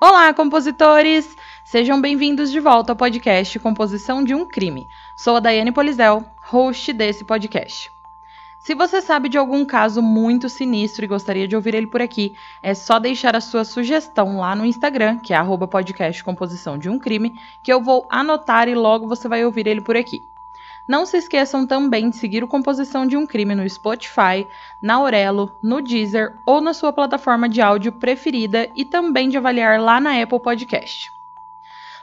Olá, compositores! Sejam bem-vindos de volta ao podcast Composição de um Crime. Sou a Daiane Polizel, host desse podcast. Se você sabe de algum caso muito sinistro e gostaria de ouvir ele por aqui, é só deixar a sua sugestão lá no Instagram, que é Composição de um Crime, que eu vou anotar e logo você vai ouvir ele por aqui. Não se esqueçam também de seguir o Composição de um Crime no Spotify, na Aurelo, no Deezer ou na sua plataforma de áudio preferida e também de avaliar lá na Apple Podcast.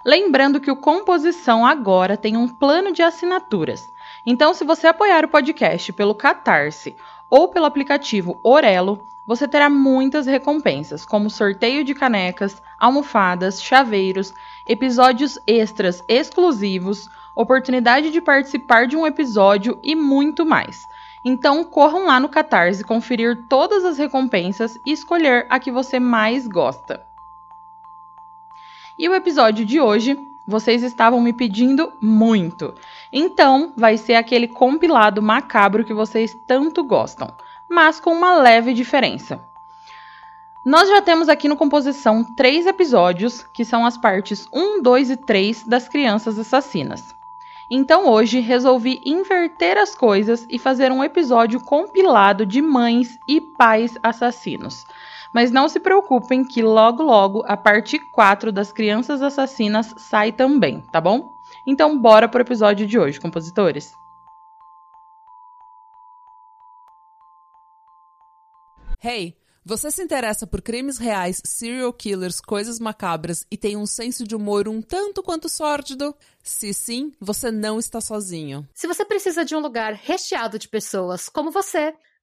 Lembrando que o Composição agora tem um plano de assinaturas. Então, se você apoiar o podcast pelo Catarse ou pelo aplicativo Orelo, você terá muitas recompensas, como sorteio de canecas, almofadas, chaveiros, episódios extras exclusivos, oportunidade de participar de um episódio e muito mais. Então corram lá no Catarse conferir todas as recompensas e escolher a que você mais gosta. E o episódio de hoje, vocês estavam me pedindo muito. Então, vai ser aquele compilado macabro que vocês tanto gostam, mas com uma leve diferença. Nós já temos aqui no Composição três episódios, que são as partes 1, 2 e 3 das Crianças Assassinas. Então hoje resolvi inverter as coisas e fazer um episódio compilado de mães e pais assassinos. Mas não se preocupem que logo logo a parte 4 das crianças assassinas sai também, tá bom? Então bora pro episódio de hoje, compositores. Hey, você se interessa por crimes reais, serial killers, coisas macabras e tem um senso de humor um tanto quanto sórdido? Se sim, você não está sozinho. Se você precisa de um lugar recheado de pessoas como você,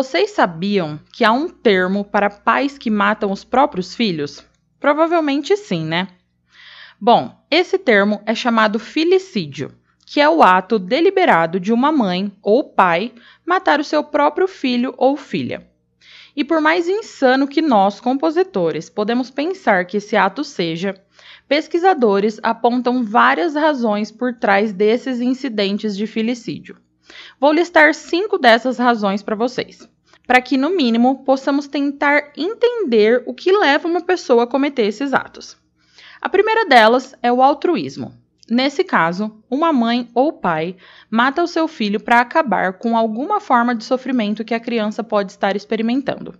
Vocês sabiam que há um termo para pais que matam os próprios filhos? Provavelmente sim, né? Bom, esse termo é chamado filicídio, que é o ato deliberado de uma mãe ou pai matar o seu próprio filho ou filha. E por mais insano que nós, compositores, podemos pensar que esse ato seja, pesquisadores apontam várias razões por trás desses incidentes de filicídio. Vou listar cinco dessas razões para vocês, para que, no mínimo, possamos tentar entender o que leva uma pessoa a cometer esses atos. A primeira delas é o altruísmo. Nesse caso, uma mãe ou pai mata o seu filho para acabar com alguma forma de sofrimento que a criança pode estar experimentando.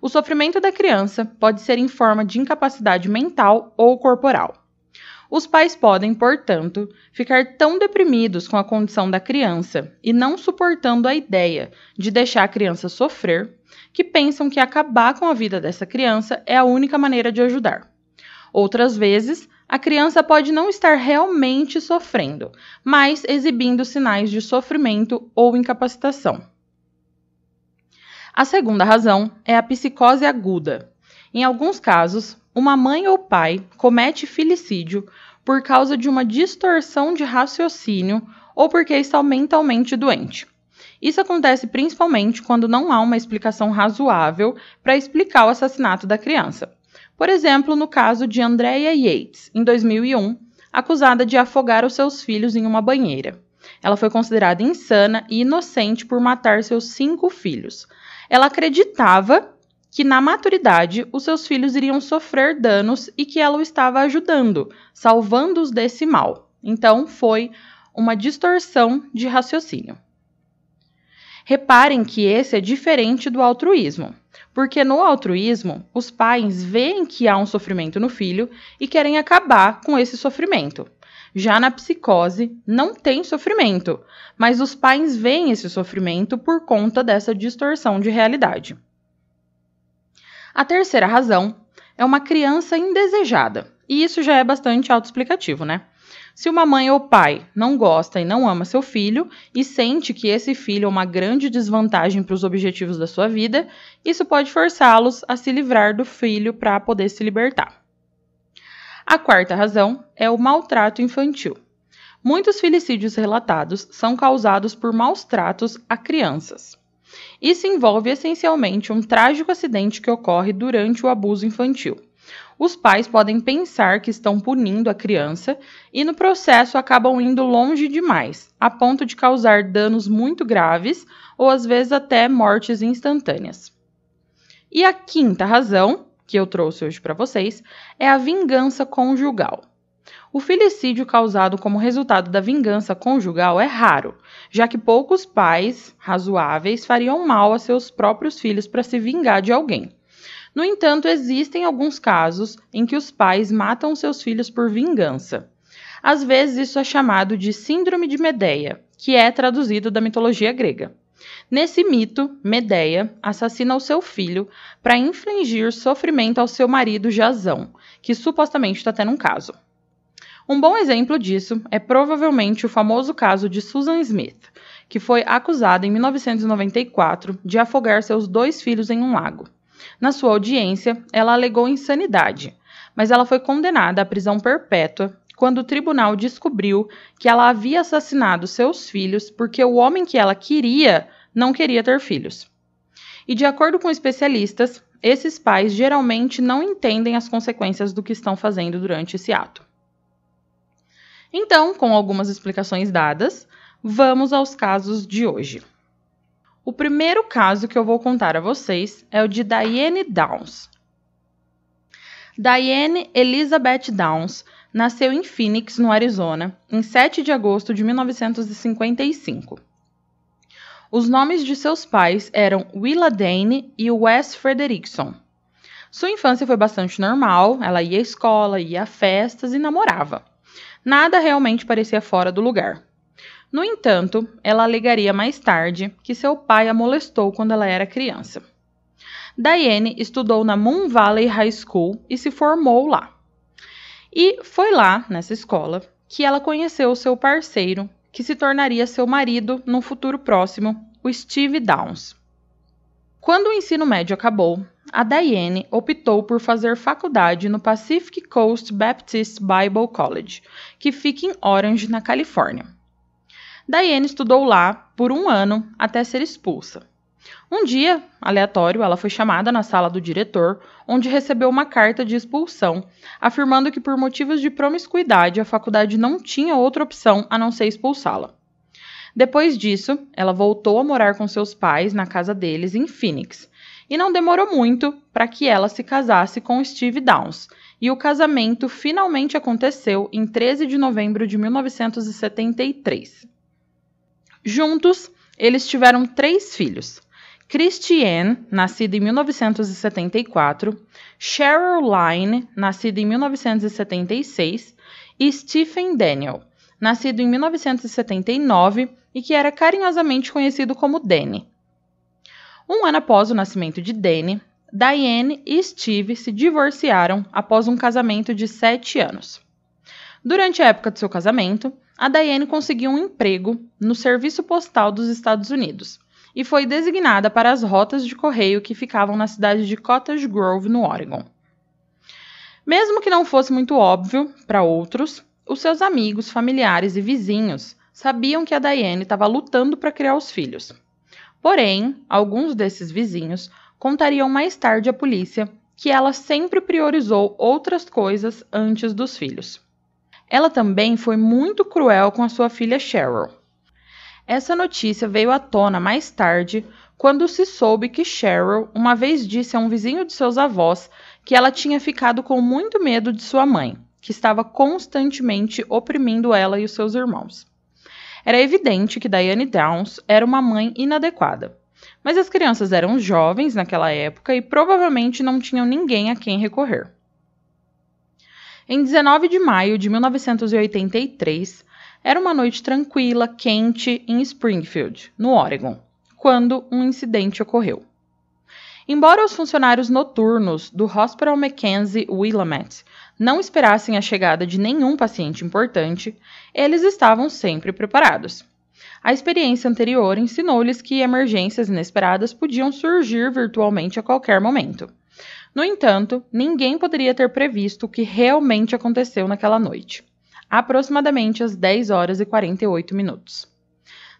O sofrimento da criança pode ser em forma de incapacidade mental ou corporal. Os pais podem, portanto, ficar tão deprimidos com a condição da criança e não suportando a ideia de deixar a criança sofrer, que pensam que acabar com a vida dessa criança é a única maneira de ajudar. Outras vezes, a criança pode não estar realmente sofrendo, mas exibindo sinais de sofrimento ou incapacitação. A segunda razão é a psicose aguda. Em alguns casos, uma mãe ou pai comete filicídio por causa de uma distorção de raciocínio ou porque está mentalmente doente. Isso acontece principalmente quando não há uma explicação razoável para explicar o assassinato da criança. Por exemplo, no caso de Andrea Yates, em 2001, acusada de afogar os seus filhos em uma banheira. Ela foi considerada insana e inocente por matar seus cinco filhos. Ela acreditava que na maturidade os seus filhos iriam sofrer danos e que ela o estava ajudando, salvando-os desse mal. Então, foi uma distorção de raciocínio. Reparem que esse é diferente do altruísmo, porque no altruísmo, os pais veem que há um sofrimento no filho e querem acabar com esse sofrimento. Já na psicose, não tem sofrimento, mas os pais veem esse sofrimento por conta dessa distorção de realidade. A terceira razão é uma criança indesejada, e isso já é bastante autoexplicativo, né? Se uma mãe ou pai não gosta e não ama seu filho e sente que esse filho é uma grande desvantagem para os objetivos da sua vida, isso pode forçá-los a se livrar do filho para poder se libertar. A quarta razão é o maltrato infantil. Muitos filicídios relatados são causados por maus tratos a crianças. Isso envolve essencialmente um trágico acidente que ocorre durante o abuso infantil os pais podem pensar que estão punindo a criança e no processo acabam indo longe demais, a ponto de causar danos muito graves ou às vezes até mortes instantâneas. E a quinta razão, que eu trouxe hoje para vocês, é a vingança conjugal. O filicídio causado como resultado da vingança conjugal é raro, já que poucos pais razoáveis fariam mal a seus próprios filhos para se vingar de alguém. No entanto, existem alguns casos em que os pais matam seus filhos por vingança. Às vezes, isso é chamado de Síndrome de Medeia, que é traduzido da mitologia grega. Nesse mito, Medeia assassina o seu filho para infligir sofrimento ao seu marido Jazão, que supostamente está tendo um caso. Um bom exemplo disso é provavelmente o famoso caso de Susan Smith, que foi acusada em 1994 de afogar seus dois filhos em um lago. Na sua audiência, ela alegou insanidade, mas ela foi condenada à prisão perpétua quando o tribunal descobriu que ela havia assassinado seus filhos porque o homem que ela queria não queria ter filhos. E de acordo com especialistas, esses pais geralmente não entendem as consequências do que estão fazendo durante esse ato. Então, com algumas explicações dadas, vamos aos casos de hoje. O primeiro caso que eu vou contar a vocês é o de Diane Downs. Diane Elizabeth Downs nasceu em Phoenix, no Arizona, em 7 de agosto de 1955. Os nomes de seus pais eram Willa Dane e Wes Frederickson. Sua infância foi bastante normal, ela ia à escola, ia a festas e namorava. Nada realmente parecia fora do lugar. No entanto, ela alegaria mais tarde que seu pai a molestou quando ela era criança. Diane estudou na Moon Valley High School e se formou lá. E foi lá, nessa escola, que ela conheceu seu parceiro, que se tornaria seu marido no futuro próximo, o Steve Downs. Quando o ensino médio acabou, a Diane optou por fazer faculdade no Pacific Coast Baptist Bible College, que fica em Orange, na Califórnia. Diane estudou lá por um ano até ser expulsa. Um dia, aleatório, ela foi chamada na sala do diretor, onde recebeu uma carta de expulsão, afirmando que por motivos de promiscuidade a faculdade não tinha outra opção a não ser expulsá-la. Depois disso, ela voltou a morar com seus pais na casa deles em Phoenix, e não demorou muito para que ela se casasse com Steve Downs, e o casamento finalmente aconteceu em 13 de novembro de 1973. Juntos, eles tiveram três filhos: Christiane, nascida em 1974, Cheryl Line, nascida em 1976, e Stephen Daniel, nascido em 1979 e que era carinhosamente conhecido como Danny. Um ano após o nascimento de Danny, Diane e Steve se divorciaram após um casamento de sete anos. Durante a época do seu casamento, a Diane conseguiu um emprego no Serviço Postal dos Estados Unidos e foi designada para as rotas de correio que ficavam na cidade de Cottage Grove, no Oregon. Mesmo que não fosse muito óbvio para outros, os seus amigos, familiares e vizinhos sabiam que a Diane estava lutando para criar os filhos. Porém, alguns desses vizinhos contariam mais tarde à polícia que ela sempre priorizou outras coisas antes dos filhos. Ela também foi muito cruel com a sua filha Cheryl. Essa notícia veio à tona mais tarde, quando se soube que Cheryl uma vez disse a um vizinho de seus avós que ela tinha ficado com muito medo de sua mãe, que estava constantemente oprimindo ela e os seus irmãos. Era evidente que Diane Downs era uma mãe inadequada, mas as crianças eram jovens naquela época e provavelmente não tinham ninguém a quem recorrer. Em 19 de maio de 1983, era uma noite tranquila, quente, em Springfield, no Oregon, quando um incidente ocorreu. Embora os funcionários noturnos do Hospital Mackenzie Willamette não esperassem a chegada de nenhum paciente importante, eles estavam sempre preparados. A experiência anterior ensinou-lhes que emergências inesperadas podiam surgir virtualmente a qualquer momento. No entanto, ninguém poderia ter previsto o que realmente aconteceu naquela noite, aproximadamente às 10 horas e 48 minutos.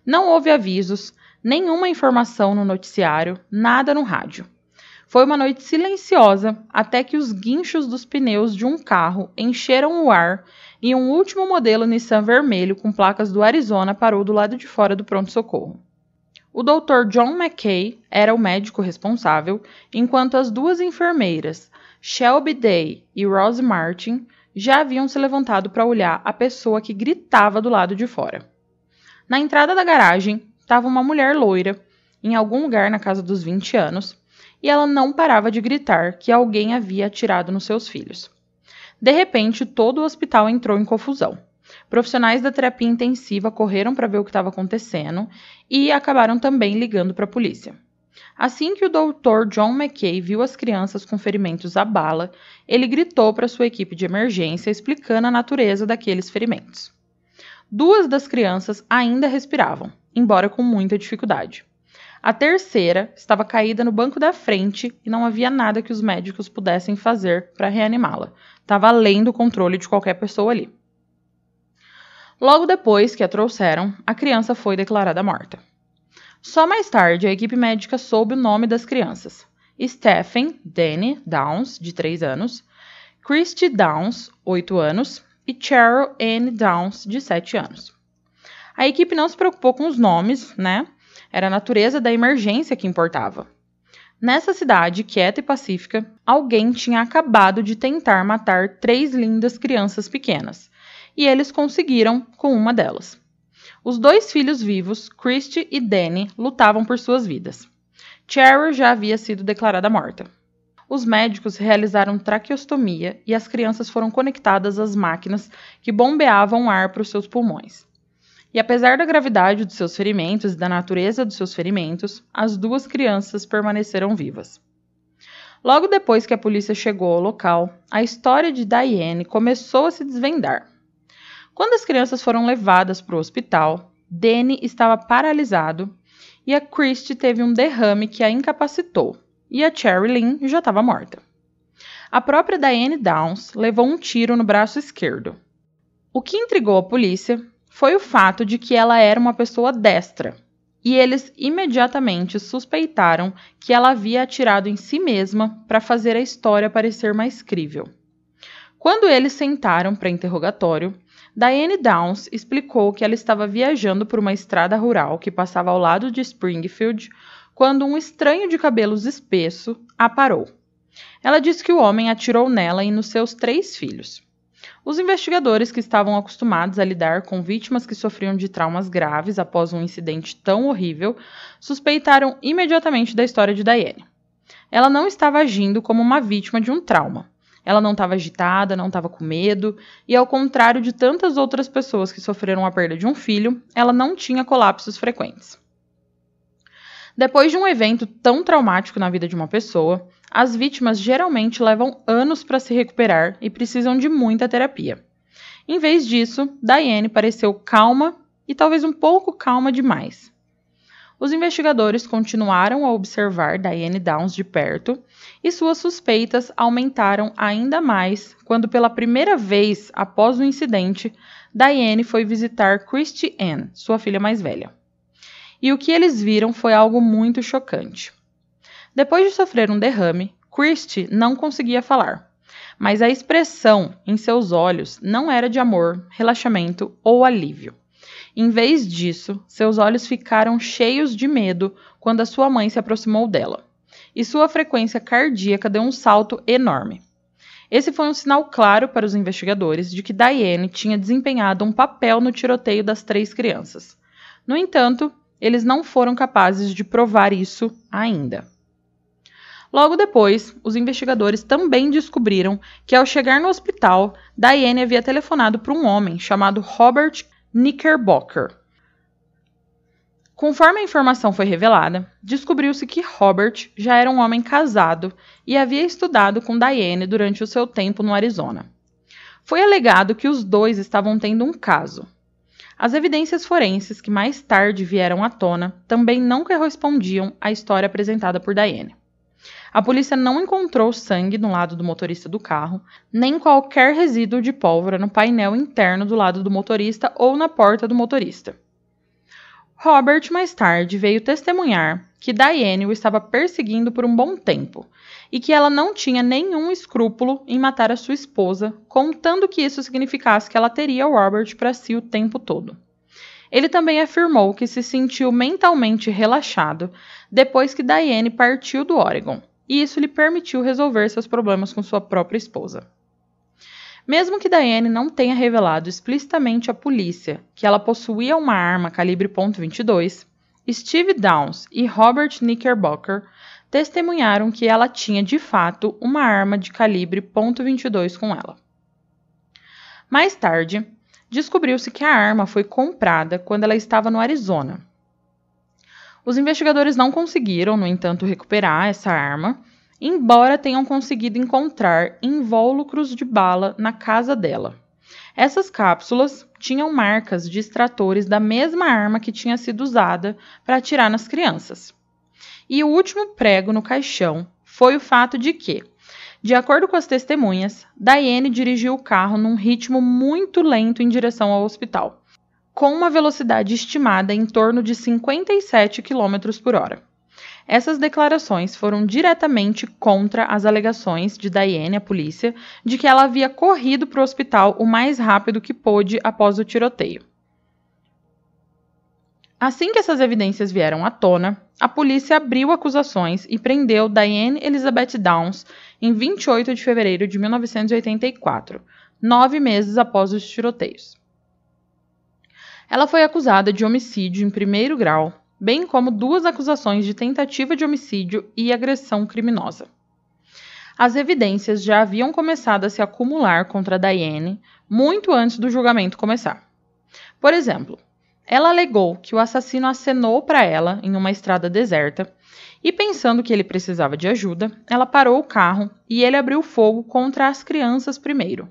Não houve avisos, nenhuma informação no noticiário, nada no rádio. Foi uma noite silenciosa até que os guinchos dos pneus de um carro encheram o ar e um último modelo Nissan vermelho com placas do Arizona parou do lado de fora do pronto-socorro. O Dr. John McKay era o médico responsável, enquanto as duas enfermeiras, Shelby Day e Rose Martin, já haviam se levantado para olhar a pessoa que gritava do lado de fora. Na entrada da garagem estava uma mulher loira, em algum lugar na casa dos 20 anos, e ela não parava de gritar que alguém havia atirado nos seus filhos. De repente, todo o hospital entrou em confusão. Profissionais da terapia intensiva correram para ver o que estava acontecendo e acabaram também ligando para a polícia. Assim que o Dr. John McKay viu as crianças com ferimentos à bala, ele gritou para sua equipe de emergência explicando a natureza daqueles ferimentos. Duas das crianças ainda respiravam, embora com muita dificuldade. A terceira estava caída no banco da frente e não havia nada que os médicos pudessem fazer para reanimá-la. Estava além do controle de qualquer pessoa ali. Logo depois que a trouxeram, a criança foi declarada morta. Só mais tarde, a equipe médica soube o nome das crianças: Stephen Danny Downs, de 3 anos, Christy Downs, 8 anos, e Cheryl Anne Downs, de 7 anos. A equipe não se preocupou com os nomes, né? Era a natureza da emergência que importava. Nessa cidade quieta e pacífica, alguém tinha acabado de tentar matar três lindas crianças pequenas, e eles conseguiram com uma delas. Os dois filhos vivos, Christy e Danny, lutavam por suas vidas. Cheryl já havia sido declarada morta. Os médicos realizaram traqueostomia e as crianças foram conectadas às máquinas que bombeavam ar para os seus pulmões. E apesar da gravidade dos seus ferimentos e da natureza dos seus ferimentos, as duas crianças permaneceram vivas. Logo depois que a polícia chegou ao local, a história de Diane começou a se desvendar. Quando as crianças foram levadas para o hospital, Danny estava paralisado e a Christie teve um derrame que a incapacitou, e a Cherry Lynn já estava morta. A própria Diane Downs levou um tiro no braço esquerdo. O que intrigou a polícia foi o fato de que ela era uma pessoa destra, e eles imediatamente suspeitaram que ela havia atirado em si mesma para fazer a história parecer mais crível. Quando eles sentaram para interrogatório, Diane Downs explicou que ela estava viajando por uma estrada rural que passava ao lado de Springfield quando um estranho de cabelos espesso a parou. Ela disse que o homem atirou nela e nos seus três filhos. Os investigadores que estavam acostumados a lidar com vítimas que sofriam de traumas graves após um incidente tão horrível suspeitaram imediatamente da história de Diane. Ela não estava agindo como uma vítima de um trauma. Ela não estava agitada, não estava com medo, e ao contrário de tantas outras pessoas que sofreram a perda de um filho, ela não tinha colapsos frequentes. Depois de um evento tão traumático na vida de uma pessoa, as vítimas geralmente levam anos para se recuperar e precisam de muita terapia. Em vez disso, Diane pareceu calma e talvez um pouco calma demais. Os investigadores continuaram a observar Diane Downs de perto e suas suspeitas aumentaram ainda mais quando, pela primeira vez após o incidente, Diane foi visitar Christy Ann, sua filha mais velha. E o que eles viram foi algo muito chocante. Depois de sofrer um derrame, Christie não conseguia falar, mas a expressão em seus olhos não era de amor, relaxamento ou alívio. Em vez disso, seus olhos ficaram cheios de medo quando a sua mãe se aproximou dela, e sua frequência cardíaca deu um salto enorme. Esse foi um sinal claro para os investigadores de que Diane tinha desempenhado um papel no tiroteio das três crianças. No entanto, eles não foram capazes de provar isso ainda. Logo depois, os investigadores também descobriram que, ao chegar no hospital, Diane havia telefonado para um homem chamado Robert Knickerbocker. Conforme a informação foi revelada, descobriu-se que Robert já era um homem casado e havia estudado com Diane durante o seu tempo no Arizona. Foi alegado que os dois estavam tendo um caso. As evidências forenses que mais tarde vieram à tona também não correspondiam à história apresentada por Diane. A polícia não encontrou sangue no lado do motorista do carro, nem qualquer resíduo de pólvora no painel interno do lado do motorista ou na porta do motorista. Robert mais tarde veio testemunhar que Diane o estava perseguindo por um bom tempo e que ela não tinha nenhum escrúpulo em matar a sua esposa, contando que isso significasse que ela teria o Robert para si o tempo todo. Ele também afirmou que se sentiu mentalmente relaxado depois que Diane partiu do Oregon, e isso lhe permitiu resolver seus problemas com sua própria esposa. Mesmo que Diane não tenha revelado explicitamente à polícia que ela possuía uma arma calibre .22, Steve Downs e Robert Knickerbocker testemunharam que ela tinha de fato uma arma de calibre .22 com ela. Mais tarde, descobriu-se que a arma foi comprada quando ela estava no Arizona, os investigadores não conseguiram, no entanto, recuperar essa arma, embora tenham conseguido encontrar invólucros de bala na casa dela. Essas cápsulas tinham marcas de extratores da mesma arma que tinha sido usada para atirar nas crianças. E o último prego no caixão foi o fato de que, de acordo com as testemunhas, Diane dirigiu o carro num ritmo muito lento em direção ao hospital, com uma velocidade estimada em torno de 57 km por hora. Essas declarações foram diretamente contra as alegações de Diane à polícia de que ela havia corrido para o hospital o mais rápido que pôde após o tiroteio. Assim que essas evidências vieram à tona, a polícia abriu acusações e prendeu Diane Elizabeth Downs em 28 de fevereiro de 1984, nove meses após os tiroteios. Ela foi acusada de homicídio em primeiro grau, bem como duas acusações de tentativa de homicídio e agressão criminosa. As evidências já haviam começado a se acumular contra Diane muito antes do julgamento começar. Por exemplo, ela alegou que o assassino acenou para ela em uma estrada deserta e, pensando que ele precisava de ajuda, ela parou o carro e ele abriu fogo contra as crianças primeiro.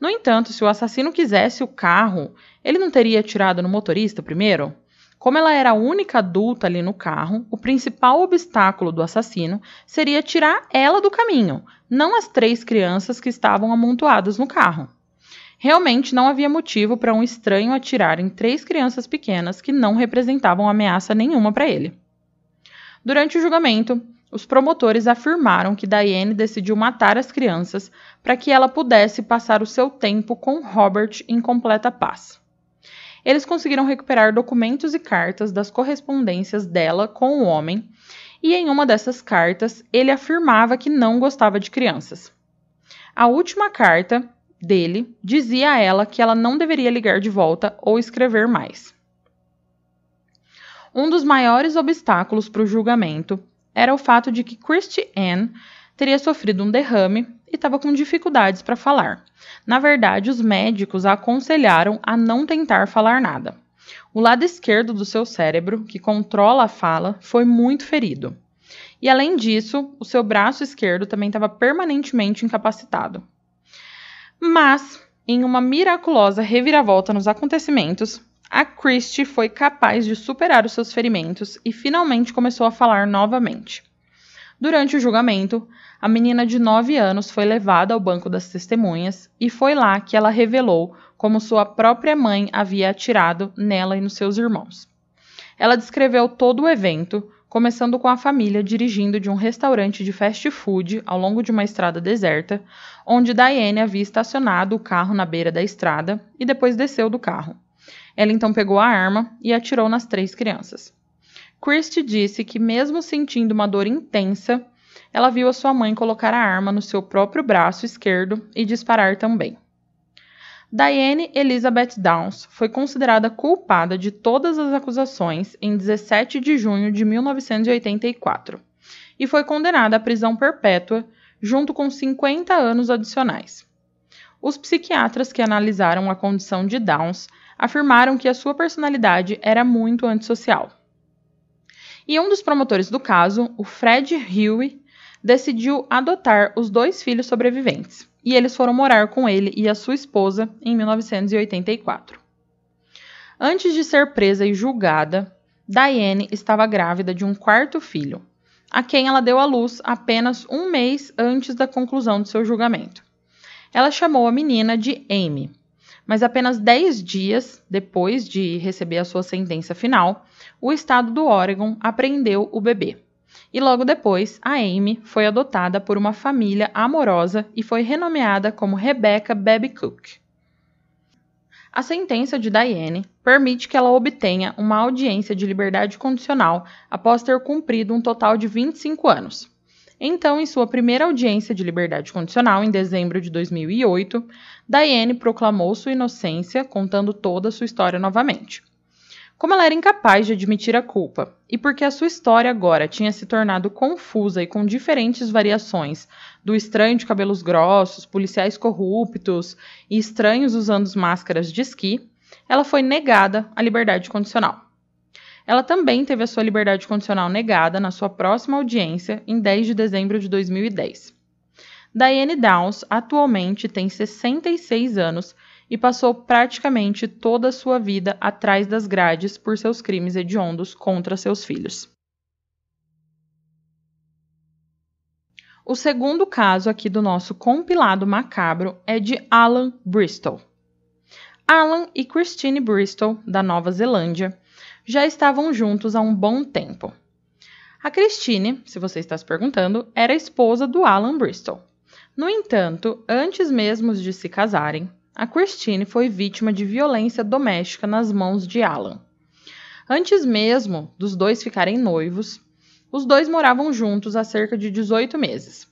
No entanto, se o assassino quisesse o carro, ele não teria atirado no motorista primeiro? Como ela era a única adulta ali no carro, o principal obstáculo do assassino seria tirar ela do caminho, não as três crianças que estavam amontoadas no carro. Realmente não havia motivo para um estranho atirar em três crianças pequenas que não representavam ameaça nenhuma para ele. Durante o julgamento, os promotores afirmaram que Diane decidiu matar as crianças para que ela pudesse passar o seu tempo com Robert em completa paz. Eles conseguiram recuperar documentos e cartas das correspondências dela com o homem, e em uma dessas cartas ele afirmava que não gostava de crianças. A última carta dele dizia a ela que ela não deveria ligar de volta ou escrever mais. Um dos maiores obstáculos para o julgamento era o fato de que Christy Ann teria sofrido um derrame e estava com dificuldades para falar. Na verdade, os médicos a aconselharam a não tentar falar nada. O lado esquerdo do seu cérebro, que controla a fala, foi muito ferido. E além disso, o seu braço esquerdo também estava permanentemente incapacitado. Mas, em uma miraculosa reviravolta nos acontecimentos, a Christie foi capaz de superar os seus ferimentos e finalmente começou a falar novamente. Durante o julgamento, a menina de 9 anos foi levada ao banco das testemunhas e foi lá que ela revelou como sua própria mãe havia atirado nela e nos seus irmãos. Ela descreveu todo o evento, começando com a família dirigindo de um restaurante de fast food ao longo de uma estrada deserta, onde Diane havia estacionado o carro na beira da estrada e depois desceu do carro. Ela então pegou a arma e atirou nas três crianças. Christie disse que, mesmo sentindo uma dor intensa, ela viu a sua mãe colocar a arma no seu próprio braço esquerdo e disparar também. Diane Elizabeth Downs foi considerada culpada de todas as acusações em 17 de junho de 1984 e foi condenada à prisão perpétua junto com 50 anos adicionais. Os psiquiatras que analisaram a condição de Downs afirmaram que a sua personalidade era muito antissocial. E um dos promotores do caso, o Fred Huey, decidiu adotar os dois filhos sobreviventes, e eles foram morar com ele e a sua esposa em 1984. Antes de ser presa e julgada, Diane estava grávida de um quarto filho, a quem ela deu à luz apenas um mês antes da conclusão do seu julgamento. Ela chamou a menina de Amy, mas apenas 10 dias depois de receber a sua sentença final, o estado do Oregon apreendeu o bebê. E logo depois, a Amy foi adotada por uma família amorosa e foi renomeada como Rebecca Baby Cook. A sentença de Diane permite que ela obtenha uma audiência de liberdade condicional após ter cumprido um total de 25 anos. Então, em sua primeira audiência de liberdade condicional, em dezembro de 2008, Diane proclamou sua inocência, contando toda a sua história novamente. Como ela era incapaz de admitir a culpa, e porque a sua história agora tinha se tornado confusa e com diferentes variações do estranho de cabelos grossos, policiais corruptos e estranhos usando máscaras de esqui, ela foi negada a liberdade condicional. Ela também teve a sua liberdade condicional negada na sua próxima audiência em 10 de dezembro de 2010. Diane Downs atualmente tem 66 anos e passou praticamente toda a sua vida atrás das grades por seus crimes hediondos contra seus filhos. O segundo caso aqui do nosso compilado macabro é de Alan Bristol. Alan e Christine Bristol, da Nova Zelândia, já estavam juntos há um bom tempo. A Christine, se você está se perguntando, era esposa do Alan Bristol. No entanto, antes mesmo de se casarem, a Christine foi vítima de violência doméstica nas mãos de Alan. Antes mesmo dos dois ficarem noivos, os dois moravam juntos há cerca de 18 meses.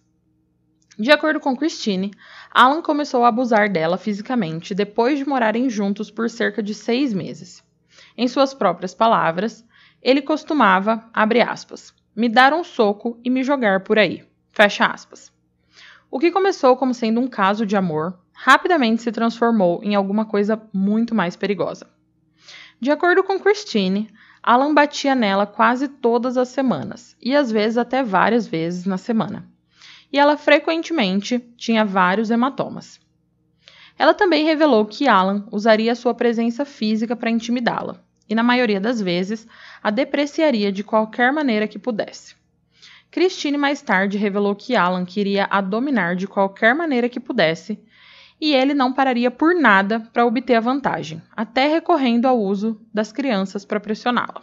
De acordo com Christine, Alan começou a abusar dela fisicamente depois de morarem juntos por cerca de seis meses. Em suas próprias palavras, ele costumava, abre aspas, me dar um soco e me jogar por aí, fecha aspas. O que começou como sendo um caso de amor rapidamente se transformou em alguma coisa muito mais perigosa. De acordo com Christine, Alan batia nela quase todas as semanas, e às vezes até várias vezes na semana. E ela frequentemente tinha vários hematomas. Ela também revelou que Alan usaria sua presença física para intimidá-la, e na maioria das vezes a depreciaria de qualquer maneira que pudesse. Christine mais tarde revelou que Alan queria a dominar de qualquer maneira que pudesse e ele não pararia por nada para obter a vantagem, até recorrendo ao uso das crianças para pressioná-la.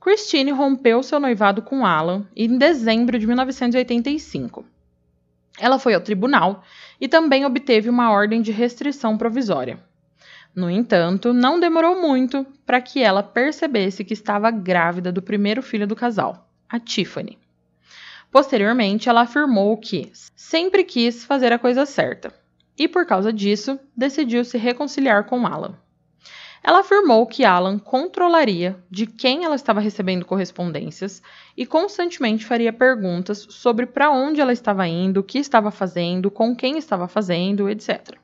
Christine rompeu seu noivado com Alan em dezembro de 1985. Ela foi ao tribunal e também obteve uma ordem de restrição provisória. No entanto, não demorou muito para que ela percebesse que estava grávida do primeiro filho do casal, a Tiffany. Posteriormente, ela afirmou que sempre quis fazer a coisa certa, e por causa disso decidiu se reconciliar com Alan. Ela afirmou que Alan controlaria de quem ela estava recebendo correspondências e constantemente faria perguntas sobre para onde ela estava indo, o que estava fazendo, com quem estava fazendo, etc.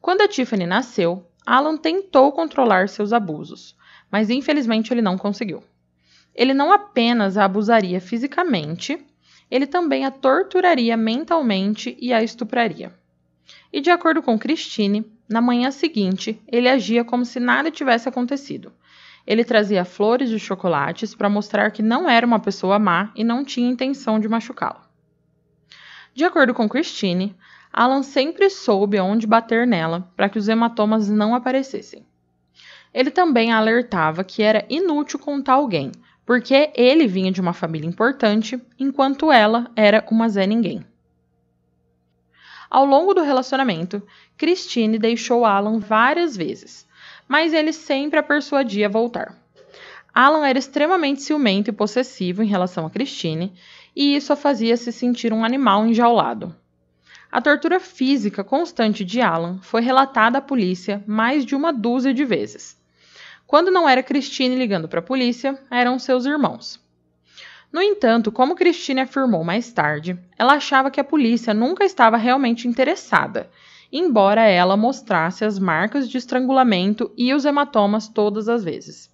Quando a Tiffany nasceu, Alan tentou controlar seus abusos, mas infelizmente ele não conseguiu. Ele não apenas a abusaria fisicamente, ele também a torturaria mentalmente e a estupraria. E de acordo com Christine, na manhã seguinte, ele agia como se nada tivesse acontecido. Ele trazia flores e chocolates para mostrar que não era uma pessoa má e não tinha intenção de machucá-lo. De acordo com Christine, Alan sempre soube onde bater nela para que os hematomas não aparecessem. Ele também alertava que era inútil contar alguém, porque ele vinha de uma família importante, enquanto ela era uma Zé Ninguém. Ao longo do relacionamento, Christine deixou Alan várias vezes, mas ele sempre a persuadia a voltar. Alan era extremamente ciumento e possessivo em relação a Christine, e isso a fazia se sentir um animal enjaulado. A tortura física constante de Alan foi relatada à polícia mais de uma dúzia de vezes. Quando não era Christine ligando para a polícia, eram seus irmãos. No entanto, como Christine afirmou mais tarde, ela achava que a polícia nunca estava realmente interessada, embora ela mostrasse as marcas de estrangulamento e os hematomas todas as vezes.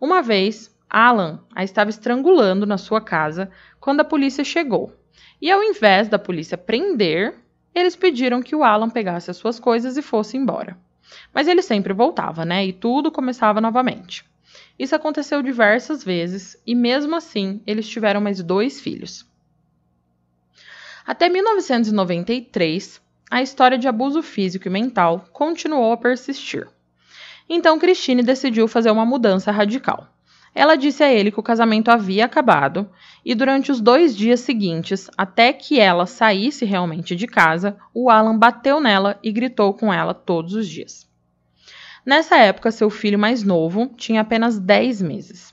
Uma vez, Alan a estava estrangulando na sua casa quando a polícia chegou. E ao invés da polícia prender, eles pediram que o Alan pegasse as suas coisas e fosse embora. Mas ele sempre voltava, né? E tudo começava novamente. Isso aconteceu diversas vezes e, mesmo assim, eles tiveram mais dois filhos. Até 1993, a história de abuso físico e mental continuou a persistir. Então, Christine decidiu fazer uma mudança radical. Ela disse a ele que o casamento havia acabado e durante os dois dias seguintes, até que ela saísse realmente de casa, o Alan bateu nela e gritou com ela todos os dias. Nessa época, seu filho mais novo tinha apenas 10 meses.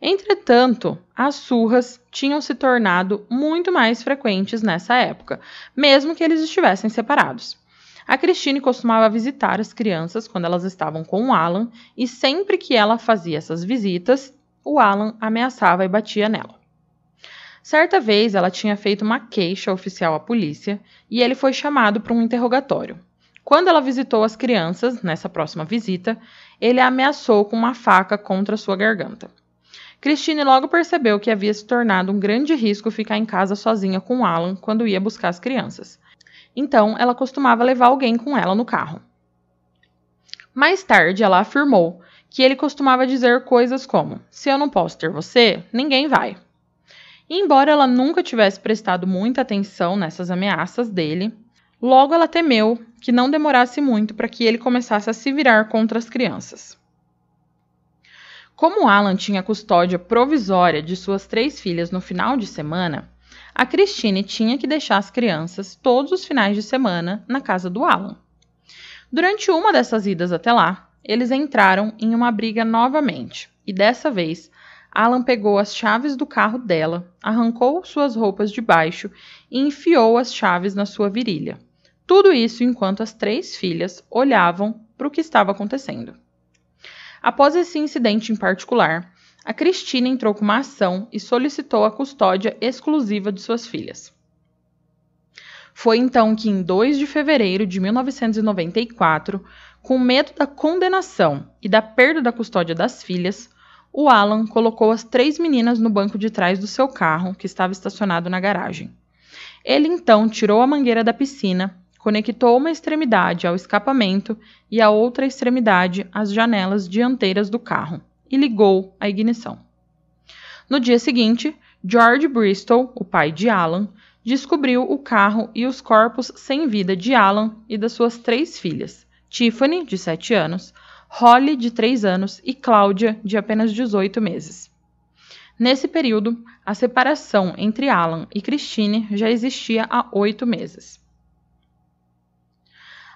Entretanto, as surras tinham se tornado muito mais frequentes nessa época, mesmo que eles estivessem separados. A Christine costumava visitar as crianças quando elas estavam com o Alan, e sempre que ela fazia essas visitas, o Alan ameaçava e batia nela. Certa vez ela tinha feito uma queixa oficial à polícia e ele foi chamado para um interrogatório. Quando ela visitou as crianças, nessa próxima visita, ele a ameaçou com uma faca contra sua garganta. Christine logo percebeu que havia se tornado um grande risco ficar em casa sozinha com Alan quando ia buscar as crianças então ela costumava levar alguém com ela no carro. Mais tarde, ela afirmou que ele costumava dizer coisas como: Se eu não posso ter você, ninguém vai. E embora ela nunca tivesse prestado muita atenção nessas ameaças dele, logo ela temeu que não demorasse muito para que ele começasse a se virar contra as crianças. Como Alan tinha custódia provisória de suas três filhas no final de semana, a Christine tinha que deixar as crianças todos os finais de semana na casa do Alan. Durante uma dessas idas até lá, eles entraram em uma briga novamente, e dessa vez Alan pegou as chaves do carro dela, arrancou suas roupas de baixo e enfiou as chaves na sua virilha. Tudo isso enquanto as três filhas olhavam para o que estava acontecendo. Após esse incidente em particular, a Cristina entrou com uma ação e solicitou a custódia exclusiva de suas filhas. Foi então que, em 2 de fevereiro de 1994, com medo da condenação e da perda da custódia das filhas, o Alan colocou as três meninas no banco de trás do seu carro, que estava estacionado na garagem. Ele então tirou a mangueira da piscina, conectou uma extremidade ao escapamento e a outra extremidade às janelas dianteiras do carro e ligou a ignição. No dia seguinte, George Bristol, o pai de Alan, descobriu o carro e os corpos sem vida de Alan e das suas três filhas, Tiffany, de 7 anos, Holly, de 3 anos, e Cláudia, de apenas 18 meses. Nesse período, a separação entre Alan e Christine já existia há oito meses.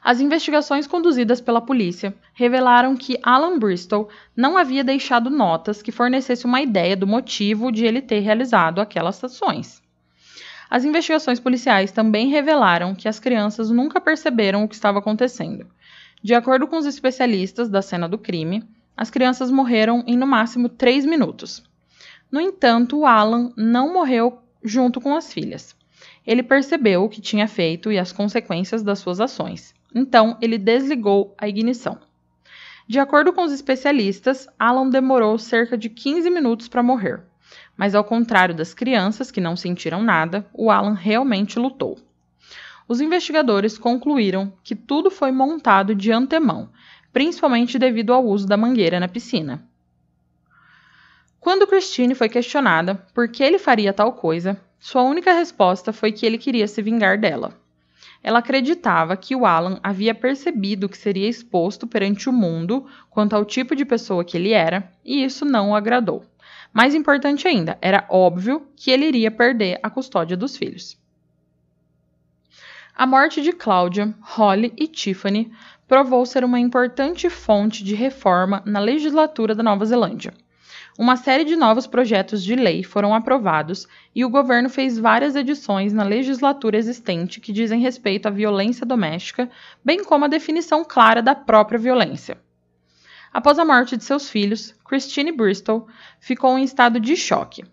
As investigações conduzidas pela polícia revelaram que Alan Bristol não havia deixado notas que fornecessem uma ideia do motivo de ele ter realizado aquelas ações. As investigações policiais também revelaram que as crianças nunca perceberam o que estava acontecendo. De acordo com os especialistas da cena do crime, as crianças morreram em no máximo três minutos. No entanto, Alan não morreu junto com as filhas. Ele percebeu o que tinha feito e as consequências das suas ações. Então, ele desligou a ignição. De acordo com os especialistas, Alan demorou cerca de 15 minutos para morrer. Mas, ao contrário das crianças que não sentiram nada, o Alan realmente lutou. Os investigadores concluíram que tudo foi montado de antemão, principalmente devido ao uso da mangueira na piscina. Quando Christine foi questionada por que ele faria tal coisa, sua única resposta foi que ele queria se vingar dela. Ela acreditava que o Alan havia percebido que seria exposto perante o mundo quanto ao tipo de pessoa que ele era, e isso não o agradou. Mais importante ainda, era óbvio que ele iria perder a custódia dos filhos. A morte de Cláudia, Holly e Tiffany provou ser uma importante fonte de reforma na legislatura da Nova Zelândia. Uma série de novos projetos de lei foram aprovados e o governo fez várias edições na legislatura existente que dizem respeito à violência doméstica, bem como a definição clara da própria violência. Após a morte de seus filhos, Christine Bristol ficou em estado de choque.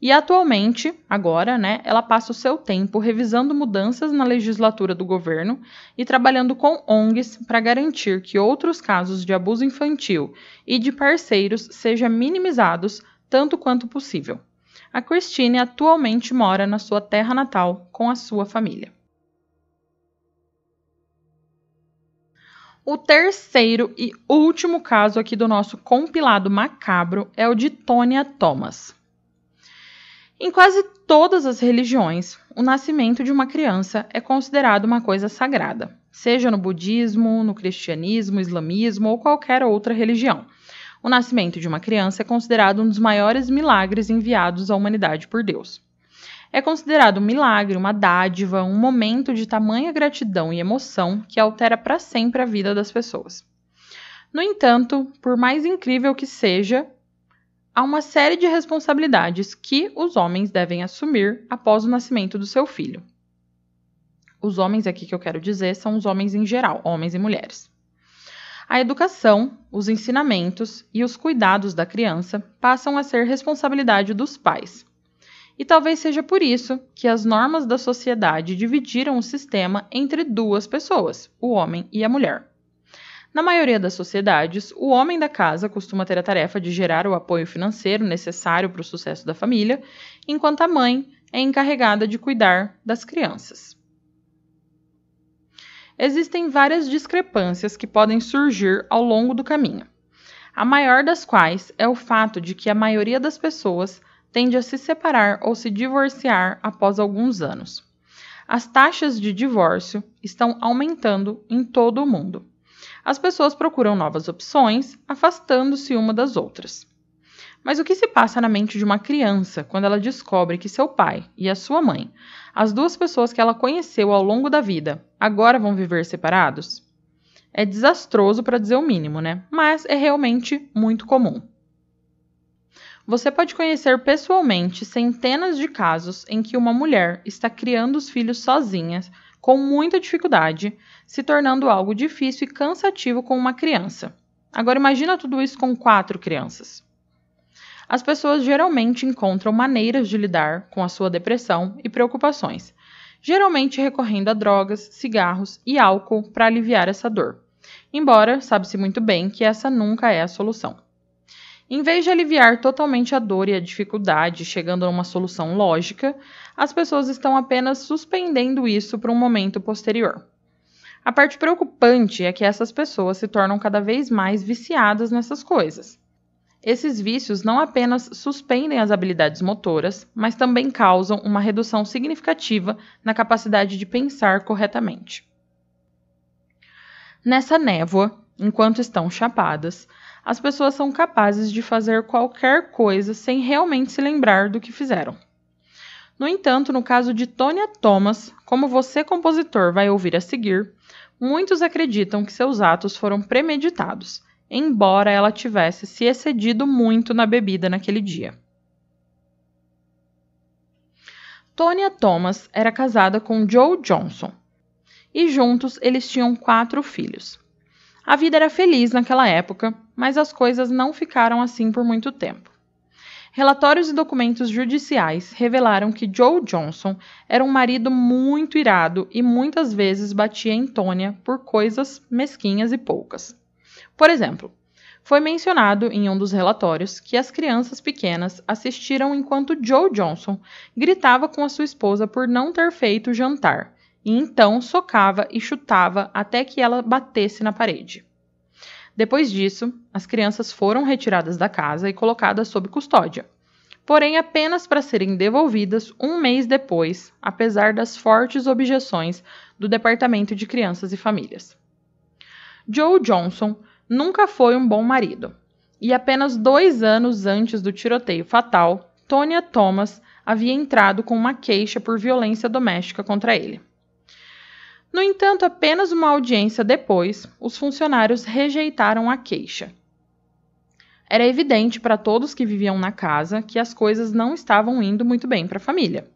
E atualmente, agora, né, ela passa o seu tempo revisando mudanças na legislatura do governo e trabalhando com ONGs para garantir que outros casos de abuso infantil e de parceiros sejam minimizados tanto quanto possível. A Christine atualmente mora na sua terra natal com a sua família. O terceiro e último caso aqui do nosso compilado macabro é o de Tonya Thomas. Em quase todas as religiões, o nascimento de uma criança é considerado uma coisa sagrada, seja no budismo, no cristianismo, islamismo ou qualquer outra religião. O nascimento de uma criança é considerado um dos maiores milagres enviados à humanidade por Deus. É considerado um milagre, uma dádiva, um momento de tamanha gratidão e emoção que altera para sempre a vida das pessoas. No entanto, por mais incrível que seja, há uma série de responsabilidades que os homens devem assumir após o nascimento do seu filho. Os homens aqui que eu quero dizer são os homens em geral, homens e mulheres. A educação, os ensinamentos e os cuidados da criança passam a ser responsabilidade dos pais. E talvez seja por isso que as normas da sociedade dividiram o sistema entre duas pessoas, o homem e a mulher. Na maioria das sociedades, o homem da casa costuma ter a tarefa de gerar o apoio financeiro necessário para o sucesso da família, enquanto a mãe é encarregada de cuidar das crianças. Existem várias discrepâncias que podem surgir ao longo do caminho, a maior das quais é o fato de que a maioria das pessoas tende a se separar ou se divorciar após alguns anos. As taxas de divórcio estão aumentando em todo o mundo as pessoas procuram novas opções, afastando-se uma das outras. Mas o que se passa na mente de uma criança quando ela descobre que seu pai e a sua mãe, as duas pessoas que ela conheceu ao longo da vida, agora vão viver separados? É desastroso para dizer o mínimo, né? Mas é realmente muito comum. Você pode conhecer pessoalmente centenas de casos em que uma mulher está criando os filhos sozinha com muita dificuldade, se tornando algo difícil e cansativo com uma criança. Agora imagina tudo isso com quatro crianças. As pessoas geralmente encontram maneiras de lidar com a sua depressão e preocupações, geralmente recorrendo a drogas, cigarros e álcool para aliviar essa dor. Embora sabe-se muito bem que essa nunca é a solução. Em vez de aliviar totalmente a dor e a dificuldade, chegando a uma solução lógica, as pessoas estão apenas suspendendo isso para um momento posterior. A parte preocupante é que essas pessoas se tornam cada vez mais viciadas nessas coisas. Esses vícios não apenas suspendem as habilidades motoras, mas também causam uma redução significativa na capacidade de pensar corretamente. Nessa névoa, enquanto estão chapadas, as pessoas são capazes de fazer qualquer coisa sem realmente se lembrar do que fizeram. No entanto, no caso de Tonya Thomas, como você, compositor, vai ouvir a seguir, muitos acreditam que seus atos foram premeditados, embora ela tivesse se excedido muito na bebida naquele dia. Tonya Thomas era casada com Joe Johnson e juntos eles tinham quatro filhos. A vida era feliz naquela época, mas as coisas não ficaram assim por muito tempo. Relatórios e documentos judiciais revelaram que Joe Johnson era um marido muito irado e muitas vezes batia em Tônia por coisas mesquinhas e poucas. Por exemplo, foi mencionado em um dos relatórios que as crianças pequenas assistiram enquanto Joe Johnson gritava com a sua esposa por não ter feito o jantar e então socava e chutava até que ela batesse na parede. Depois disso, as crianças foram retiradas da casa e colocadas sob custódia, porém apenas para serem devolvidas um mês depois, apesar das fortes objeções do Departamento de Crianças e Famílias. Joe Johnson nunca foi um bom marido, e apenas dois anos antes do tiroteio fatal, Tonya Thomas havia entrado com uma queixa por violência doméstica contra ele. No entanto, apenas uma audiência depois, os funcionários rejeitaram a queixa. Era evidente para todos que viviam na casa que as coisas não estavam indo muito bem para a família.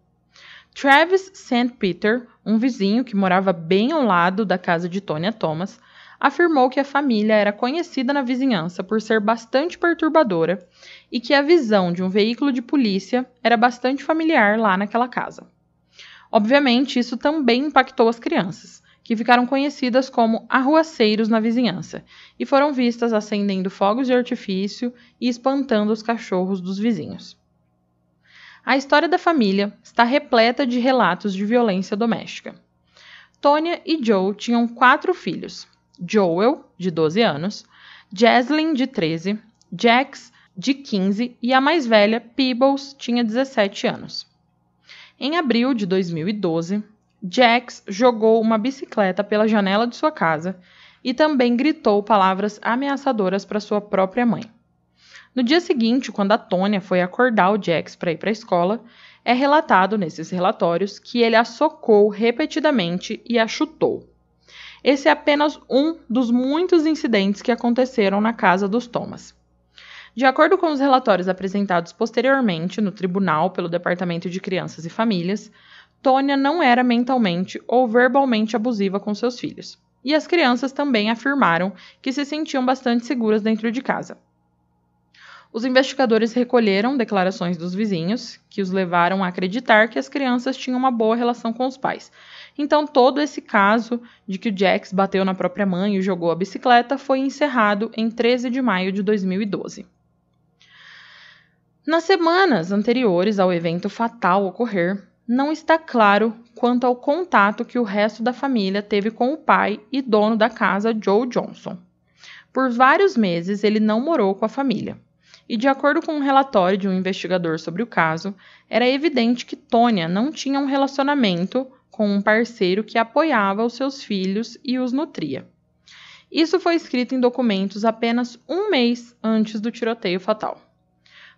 Travis St. Peter, um vizinho que morava bem ao lado da casa de Tonya Thomas, afirmou que a família era conhecida na vizinhança por ser bastante perturbadora e que a visão de um veículo de polícia era bastante familiar lá naquela casa. Obviamente, isso também impactou as crianças, que ficaram conhecidas como arruaceiros na vizinhança e foram vistas acendendo fogos de artifício e espantando os cachorros dos vizinhos. A história da família está repleta de relatos de violência doméstica. Tônia e Joe tinham quatro filhos: Joel, de 12 anos, Jaslyn, de 13, Jax, de 15 e a mais velha, Peebles, tinha 17 anos. Em abril de 2012, Jax jogou uma bicicleta pela janela de sua casa e também gritou palavras ameaçadoras para sua própria mãe. No dia seguinte, quando a Tônia foi acordar o Jax para ir para a escola, é relatado nesses relatórios que ele a socou repetidamente e a chutou. Esse é apenas um dos muitos incidentes que aconteceram na casa dos Thomas. De acordo com os relatórios apresentados posteriormente no tribunal pelo Departamento de Crianças e Famílias, Tônia não era mentalmente ou verbalmente abusiva com seus filhos. E as crianças também afirmaram que se sentiam bastante seguras dentro de casa. Os investigadores recolheram declarações dos vizinhos, que os levaram a acreditar que as crianças tinham uma boa relação com os pais. Então, todo esse caso de que o Jax bateu na própria mãe e jogou a bicicleta foi encerrado em 13 de maio de 2012. Nas semanas anteriores ao evento fatal ocorrer, não está claro quanto ao contato que o resto da família teve com o pai e dono da casa, Joe Johnson. Por vários meses ele não morou com a família. E de acordo com um relatório de um investigador sobre o caso, era evidente que Tônia não tinha um relacionamento com um parceiro que apoiava os seus filhos e os nutria. Isso foi escrito em documentos apenas um mês antes do tiroteio fatal.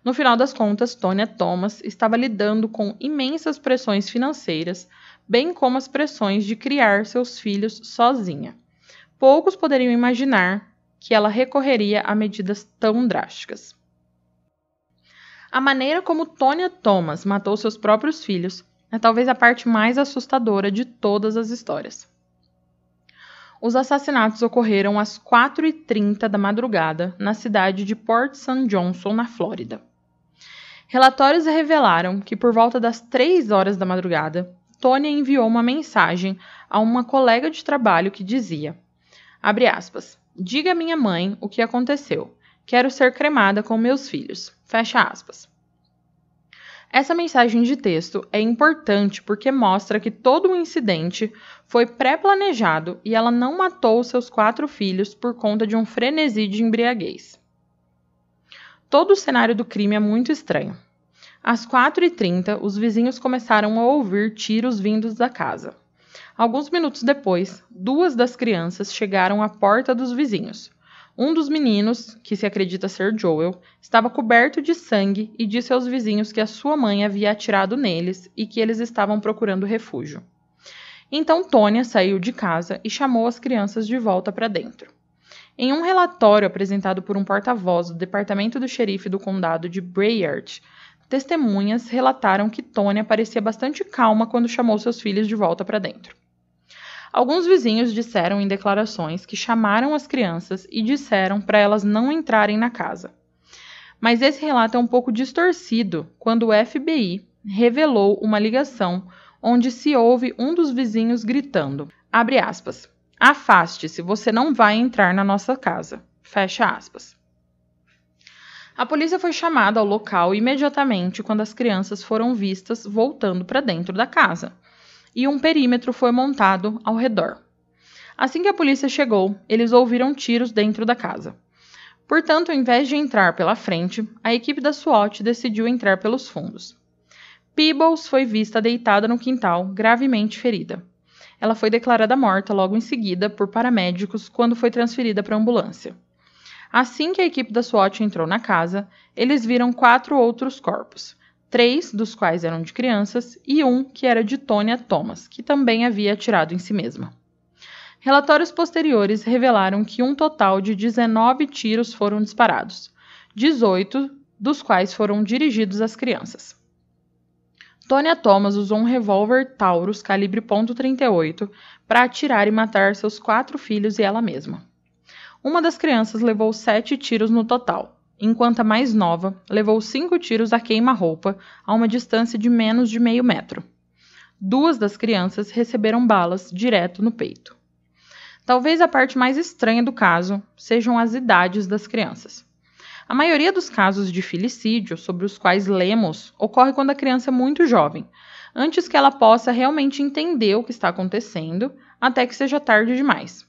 No final das contas, Tonya Thomas estava lidando com imensas pressões financeiras, bem como as pressões de criar seus filhos sozinha. Poucos poderiam imaginar que ela recorreria a medidas tão drásticas. A maneira como Tonya Thomas matou seus próprios filhos é talvez a parte mais assustadora de todas as histórias. Os assassinatos ocorreram às 4h30 da madrugada na cidade de Port St. Johnson, na Flórida. Relatórios revelaram que por volta das 3 horas da madrugada, Tônia enviou uma mensagem a uma colega de trabalho que dizia: abre aspas, diga à minha mãe o que aconteceu. Quero ser cremada com meus filhos. Fecha aspas. Essa mensagem de texto é importante porque mostra que todo o incidente foi pré-planejado e ela não matou seus quatro filhos por conta de um frenesi de embriaguez. Todo o cenário do crime é muito estranho. Às 4h30, os vizinhos começaram a ouvir tiros vindos da casa. Alguns minutos depois, duas das crianças chegaram à porta dos vizinhos. Um dos meninos, que se acredita ser Joel, estava coberto de sangue e disse aos vizinhos que a sua mãe havia atirado neles e que eles estavam procurando refúgio. Então Tônia saiu de casa e chamou as crianças de volta para dentro. Em um relatório apresentado por um porta-voz do Departamento do Xerife do Condado de Bayard, testemunhas relataram que Tônia parecia bastante calma quando chamou seus filhos de volta para dentro. Alguns vizinhos disseram em declarações que chamaram as crianças e disseram para elas não entrarem na casa. Mas esse relato é um pouco distorcido quando o FBI revelou uma ligação onde se ouve um dos vizinhos gritando, abre aspas, Afaste-se, você não vai entrar na nossa casa. Fecha aspas. A polícia foi chamada ao local imediatamente quando as crianças foram vistas voltando para dentro da casa, e um perímetro foi montado ao redor. Assim que a polícia chegou, eles ouviram tiros dentro da casa. Portanto, ao invés de entrar pela frente, a equipe da SWAT decidiu entrar pelos fundos. Peebles foi vista deitada no quintal, gravemente ferida. Ela foi declarada morta logo em seguida por paramédicos quando foi transferida para a ambulância. Assim que a equipe da SWAT entrou na casa, eles viram quatro outros corpos, três dos quais eram de crianças e um que era de Tonya Thomas, que também havia atirado em si mesma. Relatórios posteriores revelaram que um total de 19 tiros foram disparados. 18 dos quais foram dirigidos às crianças. Tonya Thomas usou um revólver Taurus calibre .38 para atirar e matar seus quatro filhos e ela mesma. Uma das crianças levou sete tiros no total, enquanto a mais nova levou cinco tiros a queima-roupa a uma distância de menos de meio metro. Duas das crianças receberam balas direto no peito. Talvez a parte mais estranha do caso sejam as idades das crianças. A maioria dos casos de filicídio sobre os quais lemos ocorre quando a criança é muito jovem, antes que ela possa realmente entender o que está acontecendo, até que seja tarde demais.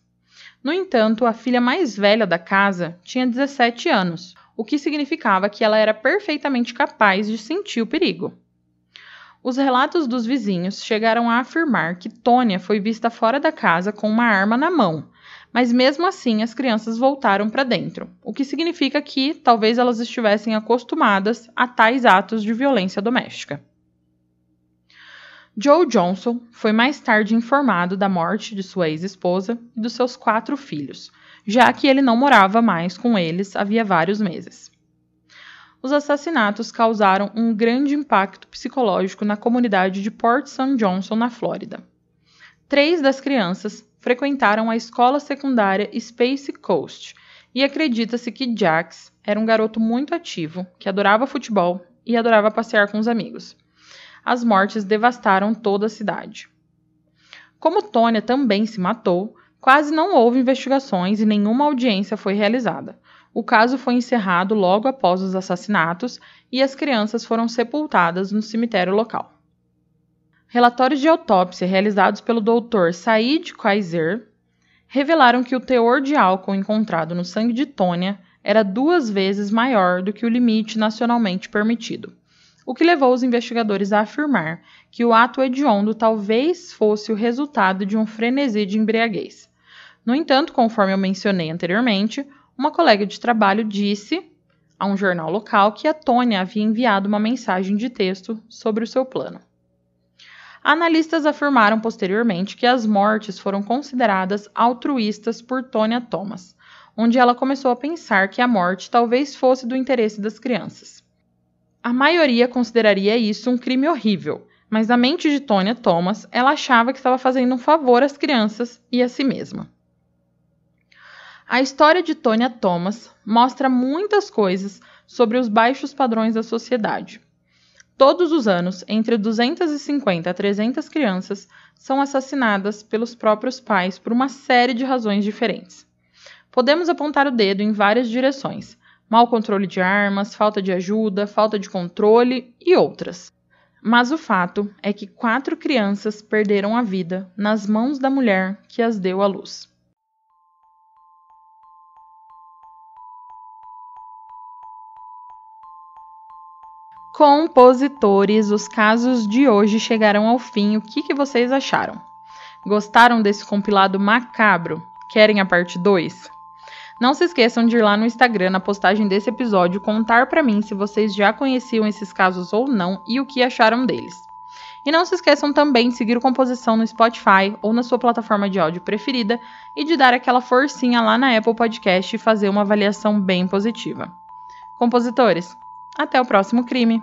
No entanto, a filha mais velha da casa tinha 17 anos, o que significava que ela era perfeitamente capaz de sentir o perigo. Os relatos dos vizinhos chegaram a afirmar que Tônia foi vista fora da casa com uma arma na mão, mas mesmo assim as crianças voltaram para dentro, o que significa que talvez elas estivessem acostumadas a tais atos de violência doméstica. Joe Johnson foi mais tarde informado da morte de sua ex-esposa e dos seus quatro filhos, já que ele não morava mais com eles havia vários meses. Os assassinatos causaram um grande impacto psicológico na comunidade de Port St. Johnson, na Flórida. Três das crianças frequentaram a escola secundária Space Coast e acredita-se que Jax era um garoto muito ativo, que adorava futebol e adorava passear com os amigos. As mortes devastaram toda a cidade. Como Tônia também se matou, quase não houve investigações e nenhuma audiência foi realizada. O caso foi encerrado logo após os assassinatos e as crianças foram sepultadas no cemitério local. Relatórios de autópsia realizados pelo Dr. Said Kaiser revelaram que o teor de álcool encontrado no sangue de Tônia era duas vezes maior do que o limite nacionalmente permitido, o que levou os investigadores a afirmar que o ato hediondo talvez fosse o resultado de um frenesi de embriaguez. No entanto, conforme eu mencionei anteriormente, uma colega de trabalho disse a um jornal local que a Tônia havia enviado uma mensagem de texto sobre o seu plano. Analistas afirmaram posteriormente que as mortes foram consideradas altruístas por Tonya Thomas, onde ela começou a pensar que a morte talvez fosse do interesse das crianças. A maioria consideraria isso um crime horrível, mas na mente de Tonya Thomas, ela achava que estava fazendo um favor às crianças e a si mesma. A história de Tonya Thomas mostra muitas coisas sobre os baixos padrões da sociedade. Todos os anos, entre 250 a 300 crianças são assassinadas pelos próprios pais por uma série de razões diferentes. Podemos apontar o dedo em várias direções: mau controle de armas, falta de ajuda, falta de controle e outras. Mas o fato é que quatro crianças perderam a vida nas mãos da mulher que as deu à luz. Compositores, os casos de hoje chegaram ao fim. O que, que vocês acharam? Gostaram desse compilado macabro? Querem a parte 2? Não se esqueçam de ir lá no Instagram, na postagem desse episódio, contar para mim se vocês já conheciam esses casos ou não e o que acharam deles. E não se esqueçam também de seguir o Composição no Spotify ou na sua plataforma de áudio preferida e de dar aquela forcinha lá na Apple Podcast e fazer uma avaliação bem positiva. Compositores, até o próximo crime!